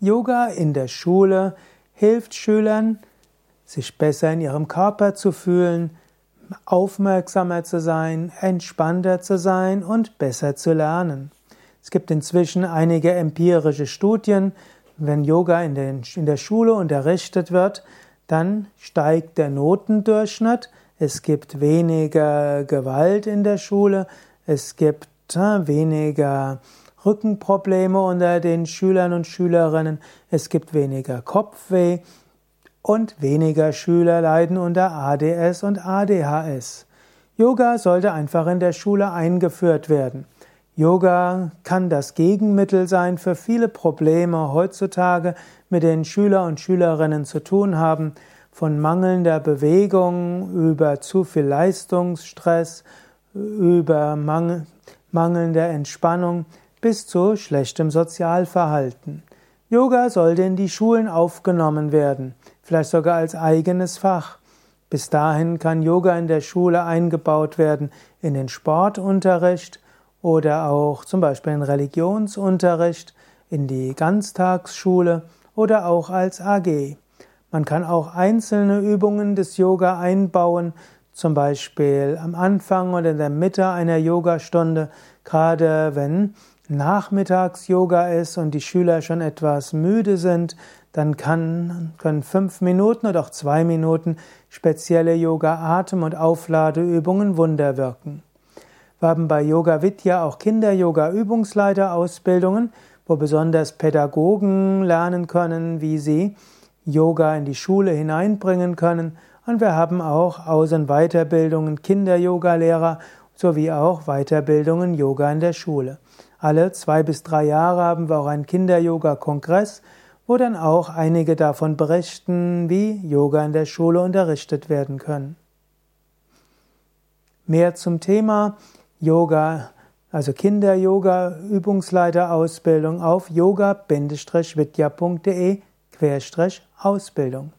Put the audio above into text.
Yoga in der Schule hilft Schülern, sich besser in ihrem Körper zu fühlen, aufmerksamer zu sein, entspannter zu sein und besser zu lernen. Es gibt inzwischen einige empirische Studien, wenn Yoga in, den, in der Schule unterrichtet wird, dann steigt der Notendurchschnitt, es gibt weniger Gewalt in der Schule, es gibt äh, weniger Rückenprobleme unter den Schülern und Schülerinnen, es gibt weniger Kopfweh und weniger Schüler leiden unter ADS und ADHS. Yoga sollte einfach in der Schule eingeführt werden. Yoga kann das Gegenmittel sein für viele Probleme heutzutage, mit denen Schüler und Schülerinnen zu tun haben, von mangelnder Bewegung über zu viel Leistungsstress, über Mangel, mangelnder Entspannung bis zu schlechtem Sozialverhalten. Yoga sollte in die Schulen aufgenommen werden, vielleicht sogar als eigenes Fach. Bis dahin kann Yoga in der Schule eingebaut werden in den Sportunterricht oder auch zum Beispiel in Religionsunterricht, in die Ganztagsschule oder auch als AG. Man kann auch einzelne Übungen des Yoga einbauen, zum Beispiel am Anfang oder in der Mitte einer Yogastunde, gerade wenn Nachmittags-Yoga ist und die Schüler schon etwas müde sind, dann kann, können fünf Minuten oder auch zwei Minuten spezielle Yoga-Atem- und Aufladeübungen Wunder wirken. Wir haben bei Yoga Vidya auch Kinder-Yoga-Übungsleiter-Ausbildungen, wo besonders Pädagogen lernen können, wie sie Yoga in die Schule hineinbringen können und wir haben auch Aus- und Weiterbildungen Kinder-Yoga-Lehrer sowie auch Weiterbildungen Yoga in der Schule. Alle zwei bis drei Jahre haben wir auch einen Kinder-Yoga-Kongress, wo dann auch einige davon berichten, wie Yoga in der Schule unterrichtet werden können. Mehr zum Thema Yoga, also Kinder-Yoga-Übungsleiter-Ausbildung auf yoga-vidya.de-ausbildung.